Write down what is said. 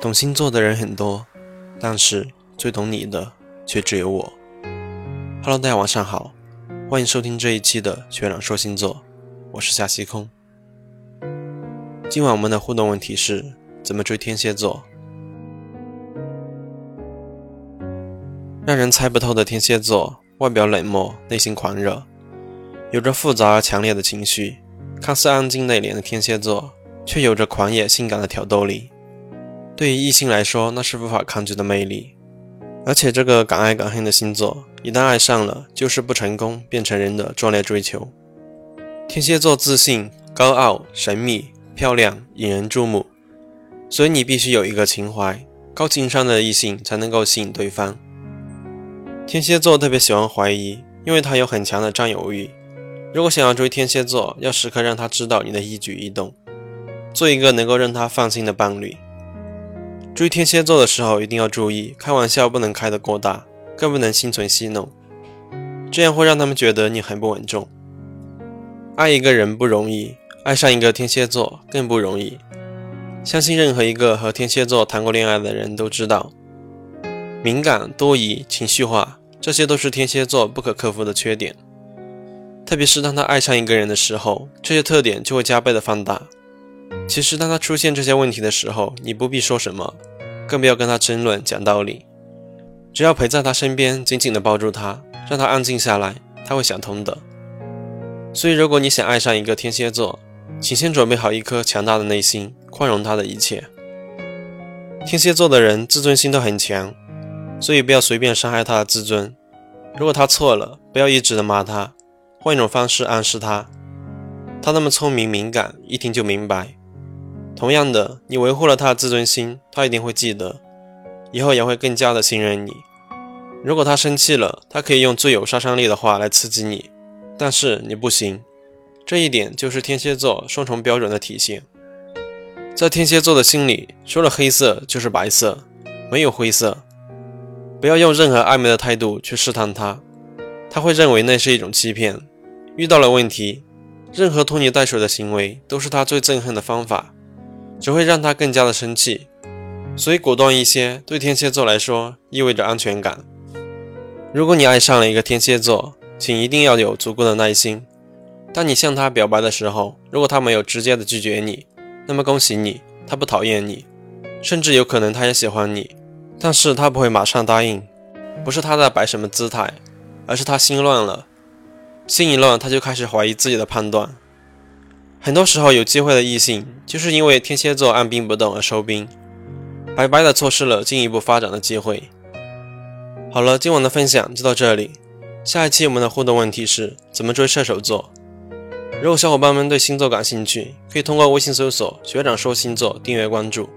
懂星座的人很多，但是最懂你的却只有我。Hello，大家晚上好，欢迎收听这一期的学长说星座，我是夏西空。今晚我们的互动问题是：怎么追天蝎座？让人猜不透的天蝎座，外表冷漠，内心狂热，有着复杂而强烈的情绪。看似安静内敛的天蝎座，却有着狂野性感的挑逗力。对于异性来说，那是无法抗拒的魅力。而且，这个敢爱敢恨的星座，一旦爱上了，就是不成功变成人的壮烈追求。天蝎座自信、高傲、神秘、漂亮、引人注目，所以你必须有一个情怀，高情商的异性才能够吸引对方。天蝎座特别喜欢怀疑，因为他有很强的占有欲。如果想要追天蝎座，要时刻让他知道你的一举一动，做一个能够让他放心的伴侣。追天蝎座的时候，一定要注意，开玩笑不能开得过大，更不能心存戏弄，这样会让他们觉得你很不稳重。爱一个人不容易，爱上一个天蝎座更不容易。相信任何一个和天蝎座谈过恋爱的人都知道，敏感、多疑、情绪化，这些都是天蝎座不可克服的缺点。特别是当他爱上一个人的时候，这些特点就会加倍的放大。其实，当他出现这些问题的时候，你不必说什么，更不要跟他争论、讲道理，只要陪在他身边，紧紧地抱住他，让他安静下来，他会想通的。所以，如果你想爱上一个天蝎座，请先准备好一颗强大的内心，宽容他的一切。天蝎座的人自尊心都很强，所以不要随便伤害他的自尊。如果他错了，不要一直的骂他，换一种方式暗示他。他那么聪明敏感，一听就明白。同样的，你维护了他的自尊心，他一定会记得，以后也会更加的信任你。如果他生气了，他可以用最有杀伤力的话来刺激你，但是你不行。这一点就是天蝎座双重标准的体现。在天蝎座的心里，除了黑色就是白色，没有灰色。不要用任何暧昧的态度去试探他，他会认为那是一种欺骗。遇到了问题，任何拖泥带水的行为都是他最憎恨的方法。只会让他更加的生气，所以果断一些对天蝎座来说意味着安全感。如果你爱上了一个天蝎座，请一定要有足够的耐心。当你向他表白的时候，如果他没有直接的拒绝你，那么恭喜你，他不讨厌你，甚至有可能他也喜欢你，但是他不会马上答应。不是他在摆什么姿态，而是他心乱了，心一乱他就开始怀疑自己的判断。很多时候，有机会的异性就是因为天蝎座按兵不动而收兵，白白的错失了进一步发展的机会。好了，今晚的分享就到这里。下一期我们的互动问题是怎么追射手座？如果小伙伴们对星座感兴趣，可以通过微信搜索“学长说星座”订阅关注。